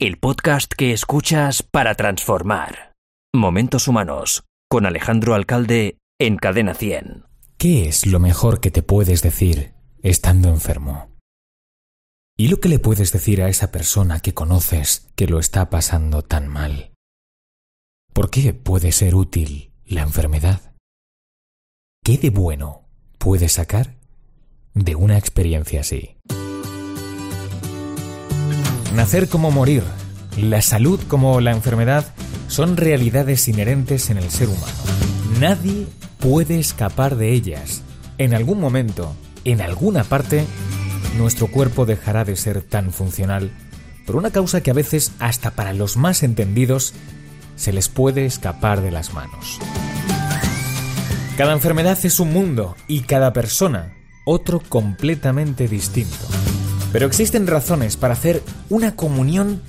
el podcast que escuchas para transformar. Momentos Humanos, con Alejandro Alcalde en Cadena 100. ¿Qué es lo mejor que te puedes decir estando enfermo? ¿Y lo que le puedes decir a esa persona que conoces que lo está pasando tan mal? ¿Por qué puede ser útil la enfermedad? ¿Qué de bueno puedes sacar de una experiencia así? Nacer como morir, la salud como la enfermedad son realidades inherentes en el ser humano. Nadie puede escapar de ellas. En algún momento, en alguna parte, nuestro cuerpo dejará de ser tan funcional por una causa que a veces, hasta para los más entendidos, se les puede escapar de las manos. Cada enfermedad es un mundo y cada persona otro completamente distinto. Pero existen razones para hacer una comunión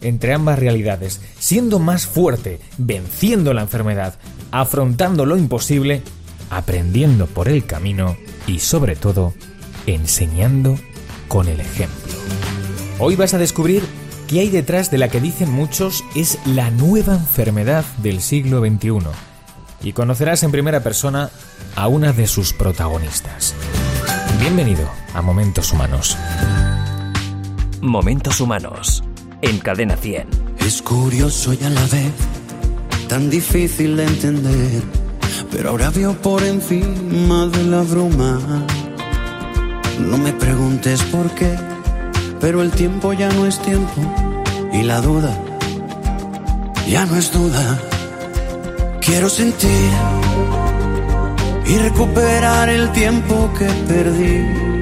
entre ambas realidades, siendo más fuerte, venciendo la enfermedad, afrontando lo imposible, aprendiendo por el camino y sobre todo, enseñando con el ejemplo. Hoy vas a descubrir qué hay detrás de la que dicen muchos es la nueva enfermedad del siglo XXI y conocerás en primera persona a una de sus protagonistas. Bienvenido a Momentos Humanos. Momentos Humanos, en Cadena 100. Es curioso y a la vez tan difícil de entender, pero ahora veo por encima de la bruma. No me preguntes por qué, pero el tiempo ya no es tiempo y la duda ya no es duda. Quiero sentir y recuperar el tiempo que perdí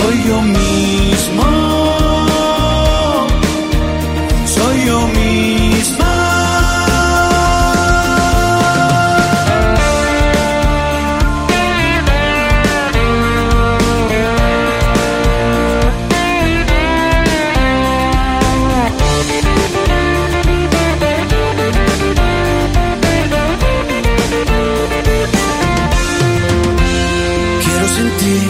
soy yo mismo, soy yo misma. Quiero sentir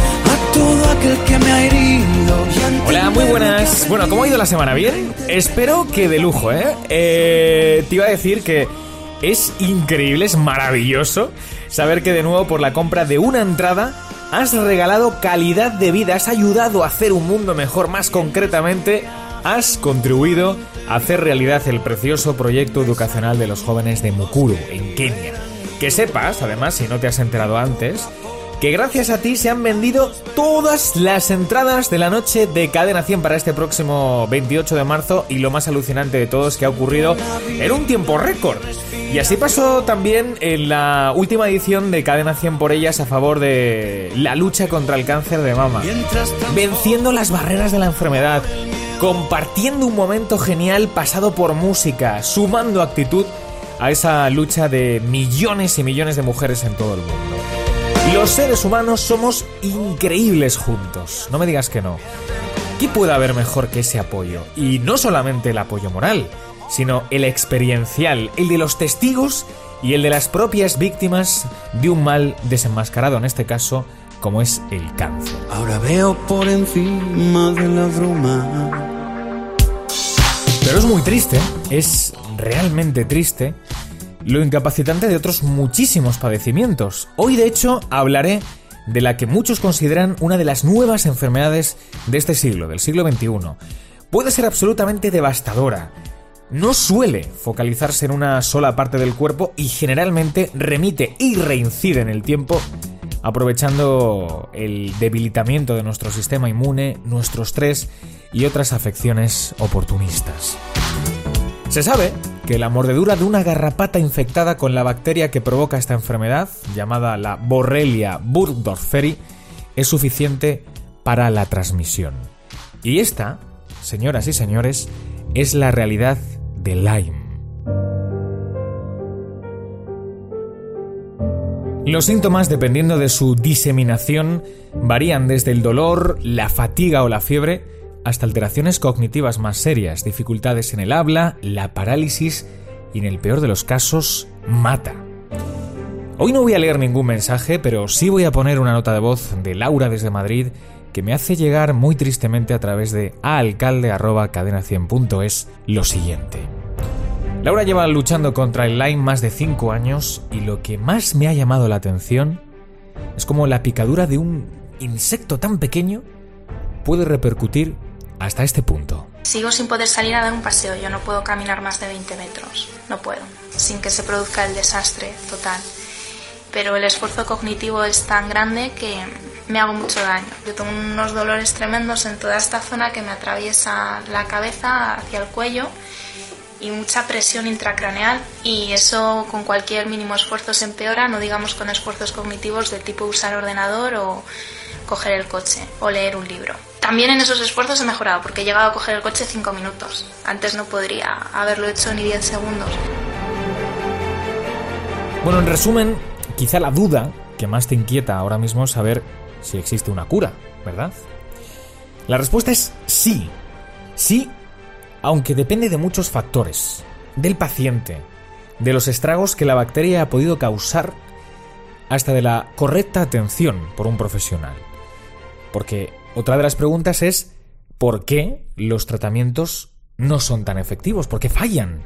todo aquel que me ha herido. Hola, muy buenas. Bueno, ¿cómo ha ido la semana? ¿Bien? Espero que de lujo, ¿eh? Eh, Te iba a decir que es increíble, es maravilloso saber que de nuevo por la compra de una entrada has regalado calidad de vida, has ayudado a hacer un mundo mejor, más concretamente, has contribuido a hacer realidad el precioso proyecto educacional de los jóvenes de Mukuru, en Kenia. Que sepas, además, si no te has enterado antes, que gracias a ti se han vendido todas las entradas de la noche de Cadena 100 para este próximo 28 de marzo y lo más alucinante de todo es que ha ocurrido en un tiempo récord. Y así pasó también en la última edición de Cadena 100 por ellas a favor de la lucha contra el cáncer de mama. Venciendo las barreras de la enfermedad, compartiendo un momento genial pasado por música, sumando actitud a esa lucha de millones y millones de mujeres en todo el mundo. Los seres humanos somos increíbles juntos, no me digas que no. ¿Qué puede haber mejor que ese apoyo? Y no solamente el apoyo moral, sino el experiencial, el de los testigos y el de las propias víctimas de un mal desenmascarado, en este caso, como es el cáncer. Ahora veo por encima de la bruma. Pero es muy triste, es realmente triste lo incapacitante de otros muchísimos padecimientos. Hoy de hecho hablaré de la que muchos consideran una de las nuevas enfermedades de este siglo, del siglo XXI. Puede ser absolutamente devastadora. No suele focalizarse en una sola parte del cuerpo y generalmente remite y reincide en el tiempo aprovechando el debilitamiento de nuestro sistema inmune, nuestro estrés y otras afecciones oportunistas. Se sabe que la mordedura de una garrapata infectada con la bacteria que provoca esta enfermedad, llamada la Borrelia burgdorferi, es suficiente para la transmisión. Y esta, señoras y señores, es la realidad de Lyme. Los síntomas, dependiendo de su diseminación, varían desde el dolor, la fatiga o la fiebre, hasta alteraciones cognitivas más serias, dificultades en el habla, la parálisis y en el peor de los casos, mata. Hoy no voy a leer ningún mensaje, pero sí voy a poner una nota de voz de Laura desde Madrid que me hace llegar muy tristemente a través de aalcalde.cadena100.es lo siguiente. Laura lleva luchando contra el Lyme más de 5 años y lo que más me ha llamado la atención es como la picadura de un insecto tan pequeño puede repercutir hasta este punto. Sigo sin poder salir a dar un paseo, yo no puedo caminar más de 20 metros, no puedo, sin que se produzca el desastre total. Pero el esfuerzo cognitivo es tan grande que me hago mucho daño. Yo tengo unos dolores tremendos en toda esta zona que me atraviesa la cabeza hacia el cuello y mucha presión intracraneal y eso con cualquier mínimo esfuerzo se empeora, no digamos con esfuerzos cognitivos de tipo usar ordenador o coger el coche o leer un libro. También en esos esfuerzos he mejorado porque he llegado a coger el coche 5 minutos. Antes no podría haberlo hecho ni 10 segundos. Bueno, en resumen, quizá la duda que más te inquieta ahora mismo es saber si existe una cura, ¿verdad? La respuesta es sí. Sí, aunque depende de muchos factores. Del paciente, de los estragos que la bacteria ha podido causar, hasta de la correcta atención por un profesional. Porque otra de las preguntas es ¿por qué los tratamientos no son tan efectivos? ¿Por qué fallan?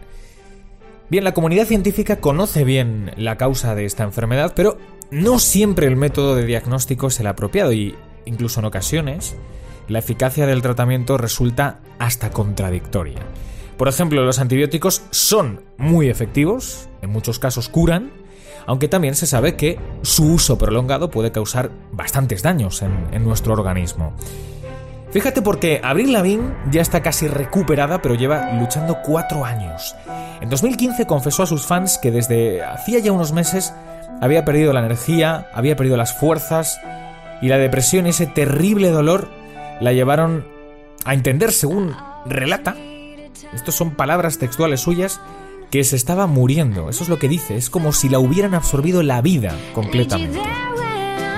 Bien, la comunidad científica conoce bien la causa de esta enfermedad, pero no siempre el método de diagnóstico es el apropiado y incluso en ocasiones la eficacia del tratamiento resulta hasta contradictoria. Por ejemplo, los antibióticos son muy efectivos, en muchos casos curan, aunque también se sabe que su uso prolongado puede causar bastantes daños en, nuestro organismo. Fíjate porque Abril Lavigne ya está casi recuperada, pero lleva luchando cuatro años. En 2015 confesó a sus fans que desde hacía ya unos meses había perdido la energía, había perdido las fuerzas y la depresión, ese terrible dolor, la llevaron a entender, según relata, estos son palabras textuales suyas, que se estaba muriendo. Eso es lo que dice. Es como si la hubieran absorbido la vida completamente.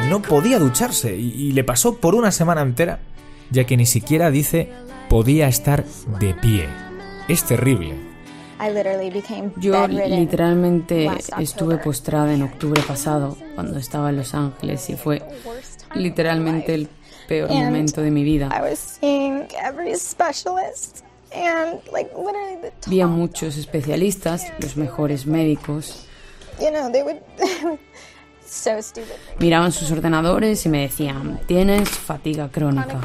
No podía ducharse y, le pasó por una semana entera, ya que ni siquiera dice podía estar de pie. Es terrible. Yo literalmente estuve postrada en octubre pasado cuando estaba en Los Ángeles y fue literalmente el peor momento de mi vida. Vi a muchos especialistas, los mejores médicos. Miraban sus ordenadores y me decían, tienes fatiga crónica.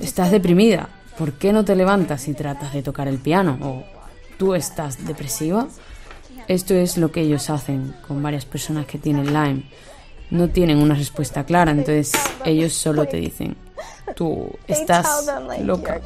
Estás deprimida. ¿Por qué no te levantas y tratas de tocar el piano? ¿O tú estás depresiva? Esto es lo que ellos hacen con varias personas que tienen Lyme. No tienen una respuesta clara, entonces ellos solo te dicen, tú estás loca.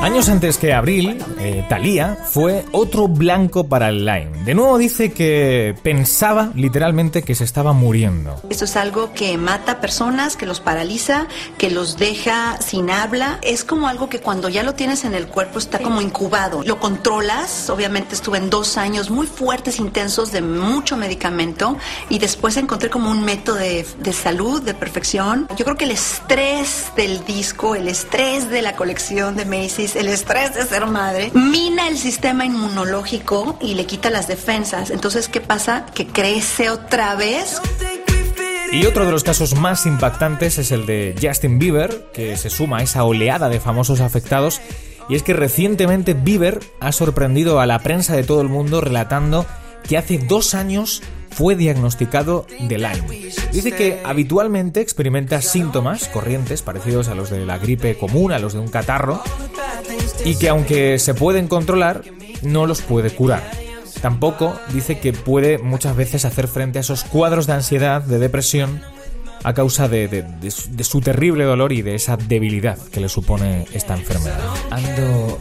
Años antes que Abril, eh, Thalía fue otro blanco para el Line. De nuevo dice que pensaba literalmente que se estaba muriendo. Esto es algo que mata personas, que los paraliza, que los deja sin habla. Es como algo que cuando ya lo tienes en el cuerpo está como incubado. Lo controlas. Obviamente estuve en dos años muy fuertes, intensos, de mucho medicamento. Y después encontré como un método de, de salud, de perfección. Yo creo que el estrés del disco, el estrés de la colección de Macy's, el estrés de ser madre, mina el sistema inmunológico y le quita las defensas. Entonces, ¿qué pasa? Que crece otra vez. Y otro de los casos más impactantes es el de Justin Bieber, que se suma a esa oleada de famosos afectados Y es que recientemente Bieber ha sorprendido a la prensa de todo el mundo relatando que hace dos años fue diagnosticado de Lyme. Dice que habitualmente experimenta síntomas corrientes parecidos a los de la gripe común, a los de un catarro, y que aunque se pueden controlar, no los puede curar. Tampoco dice que puede muchas veces hacer frente a esos cuadros de ansiedad, de depresión, a causa de, su terrible dolor y de esa debilidad que le supone esta enfermedad. Ando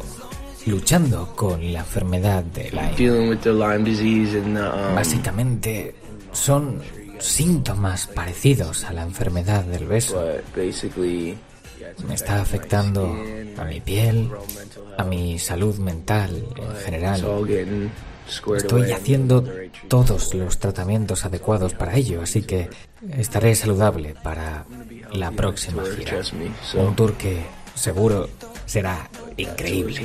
luchando con la enfermedad de Lyme. Um, Básicamente son síntomas parecidos a la enfermedad del beso. Me está afectando a mi piel, a mi salud mental en general. Estoy haciendo todos los tratamientos adecuados para ello, así que estaré saludable para la próxima gira. Un tour que seguro será increíble.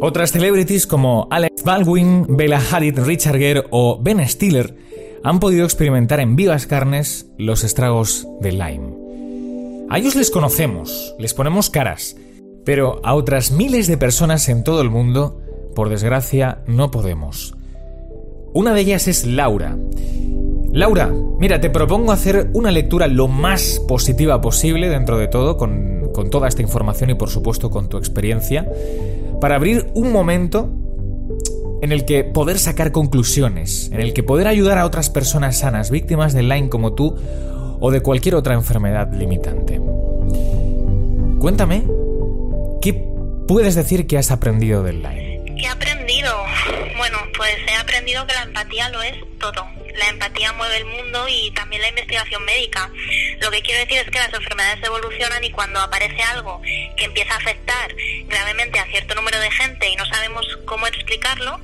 Otras celebrities como Alex Baldwin, Bella Hadid, Richard Gere o Ben Stiller han podido experimentar en vivas carnes los estragos del Lyme. A ellos les conocemos, les ponemos caras, pero a otras miles de personas en todo el mundo, por desgracia, no podemos. Una de ellas es Laura. Laura, mira, te propongo hacer una lectura lo más positiva posible dentro de todo, con, con toda esta información y por supuesto con tu experiencia, para abrir un momento en el que poder sacar conclusiones, en el que poder ayudar a otras personas sanas, víctimas de Lyme como tú o de cualquier otra enfermedad limitante. Cuéntame, ¿qué puedes decir que has aprendido del Lyme? ¿Qué he aprendido? Bueno, pues he aprendido que la empatía lo es todo. La empatía mueve el mundo y también la investigación médica. Lo que quiero decir es que las enfermedades evolucionan y cuando aparece algo que empieza a afectar gravemente a cierto número de gente y no sabemos cómo explicarlo,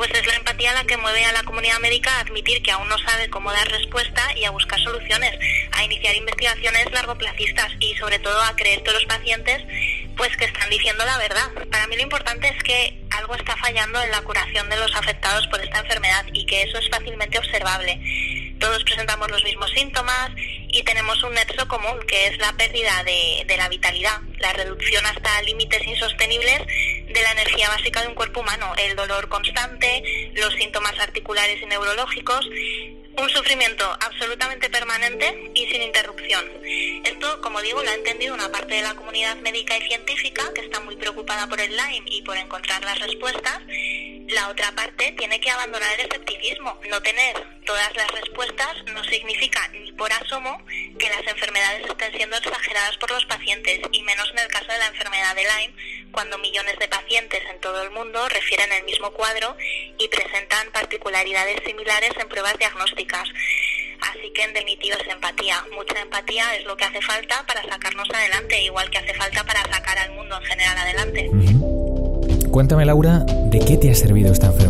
pues es la empatía la que mueve a la comunidad médica a admitir que aún no sabe cómo dar respuesta y a buscar soluciones, a iniciar investigaciones largoplacistas y sobre todo a creer que los pacientes pues que están diciendo la verdad. Para mí lo importante es que algo está fallando en la curación de los afectados por esta enfermedad y que eso es fácilmente observable. Todos presentamos los mismos síntomas y tenemos un nexo común, que es la pérdida de, de la vitalidad, la reducción hasta límites insostenibles de la energía básica de un cuerpo humano, el dolor constante, los síntomas articulares y neurológicos, un sufrimiento absolutamente permanente y sin interrupción. Esto, como digo, lo ha entendido una parte de la comunidad médica y científica que está muy preocupada por el Lyme y por encontrar las respuestas. La otra parte tiene que abandonar el escepticismo. No tener todas las respuestas no significa ni por asomo que las enfermedades estén siendo exageradas por los pacientes y menos en el caso de la enfermedad de Lyme, cuando millones de pacientes en todo el mundo refieren el mismo cuadro y presentan particularidades similares en pruebas diagnósticas. Así que en definitiva es empatía. Mucha empatía es lo que hace falta para sacarnos adelante, igual que hace falta para sacar al mundo en general adelante. Cuéntame, Laura, ¿de qué te ha servido esta enfermedad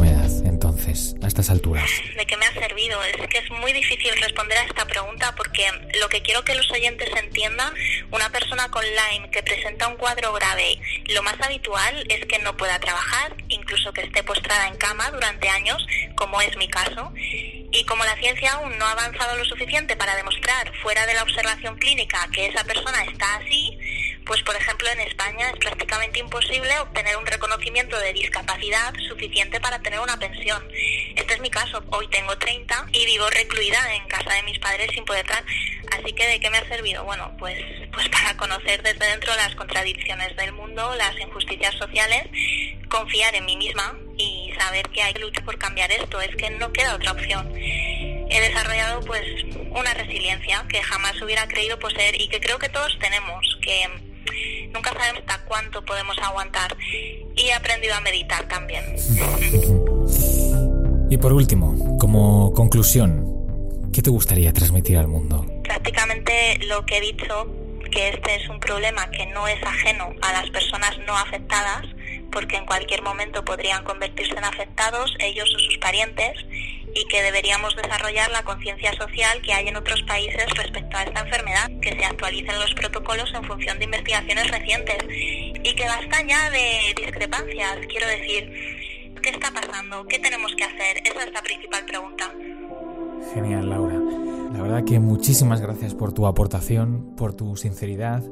estas alturas? ¿De qué me ha servido? Es que es muy difícil responder a esta pregunta porque lo que quiero que los oyentes entiendan, una persona con Lyme que presenta un cuadro grave, lo más habitual es que no pueda trabajar, incluso que esté postrada en cama durante años, como es mi caso. Y como la ciencia aún no ha avanzado lo suficiente para demostrar fuera de la observación clínica que esa persona está así, pues por ejemplo en España es prácticamente imposible obtener un reconocimiento de discapacidad suficiente para tener una pensión. Este es mi caso, hoy tengo 30 y vivo recluida en casa de mis padres sin poder estar. Así que ¿de qué me ha servido? Bueno, pues, pues para conocer desde dentro las contradicciones del mundo, las injusticias sociales, confiar en mí misma y saber que hay lucha por cambiar esto, es que no queda otra opción. He desarrollado pues una resiliencia que jamás hubiera creído poseer y que creo que todos tenemos, que nunca sabemos hasta cuánto podemos aguantar. Y he aprendido a meditar también. Y por último, como conclusión, ¿qué te gustaría transmitir al mundo? Prácticamente lo que he dicho, que este es un problema que no es ajeno a las personas no afectadas, porque en cualquier momento podrían convertirse en afectados ellos o sus parientes y que deberíamos desarrollar la conciencia social que hay en otros países respecto a esta enfermedad, que se actualicen los protocolos en función de investigaciones recientes y que basta ya de discrepancias, quiero decir, ¿qué está pasando? ¿Qué tenemos que hacer? Esa es la principal pregunta. Genial, Laura. La verdad que muchísimas gracias por tu aportación, por tu sinceridad,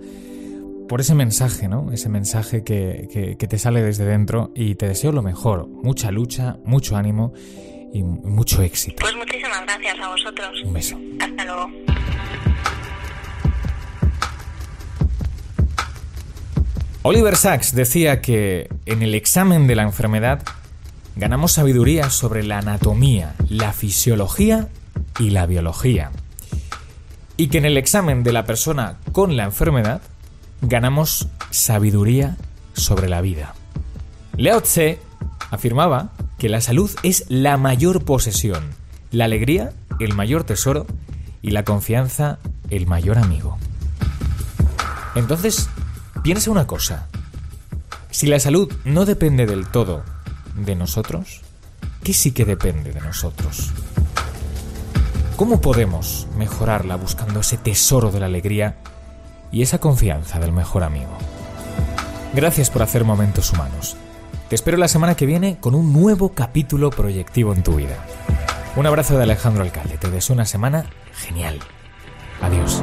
por ese mensaje, ¿no? Ese mensaje que, que, te sale desde dentro y te deseo lo mejor, mucha lucha, mucho ánimo y mucho éxito. Pues muchísimas gracias a vosotros. Un beso. Hasta luego. Oliver Sacks decía que en el examen de la enfermedad ganamos sabiduría sobre la anatomía, la fisiología y la biología. Y que en el examen de la persona con la enfermedad ganamos sabiduría sobre la vida. Lao Tse afirmaba que la salud es la mayor posesión, la alegría el mayor tesoro y la confianza el mayor amigo. Entonces, piensa una cosa. Si la salud no depende del todo de nosotros, ¿qué sí que depende de nosotros? ¿Cómo podemos mejorarla buscando ese tesoro de la alegría y esa confianza del mejor amigo? Gracias por hacer momentos humanos. Te espero la semana que viene con un nuevo capítulo proyectivo en tu vida. Un abrazo de Alejandro Alcalde. Te deseo una semana genial. Adiós.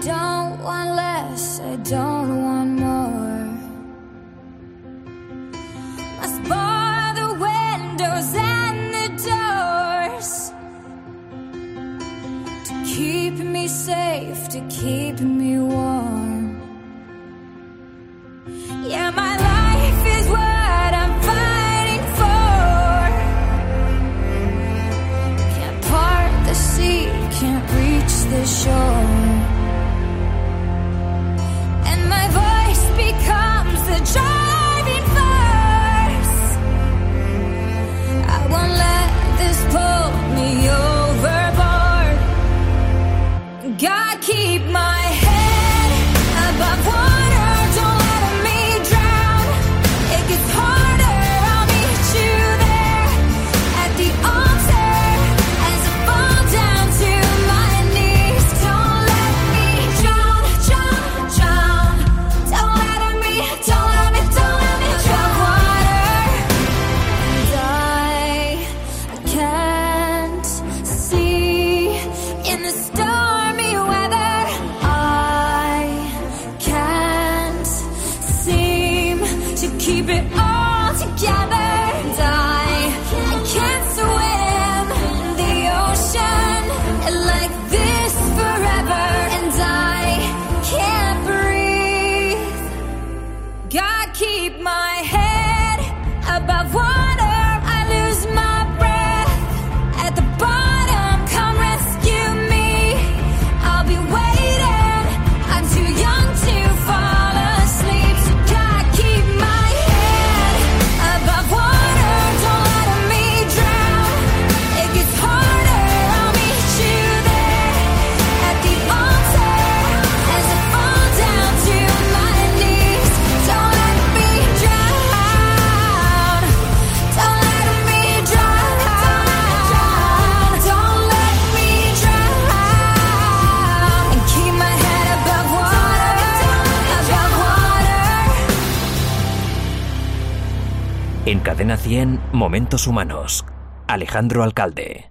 Don't want less, I don't want more. Must bar the windows and the doors to keep me safe, to keep me warm. 100, Momentos Humanos. Alejandro Alcalde.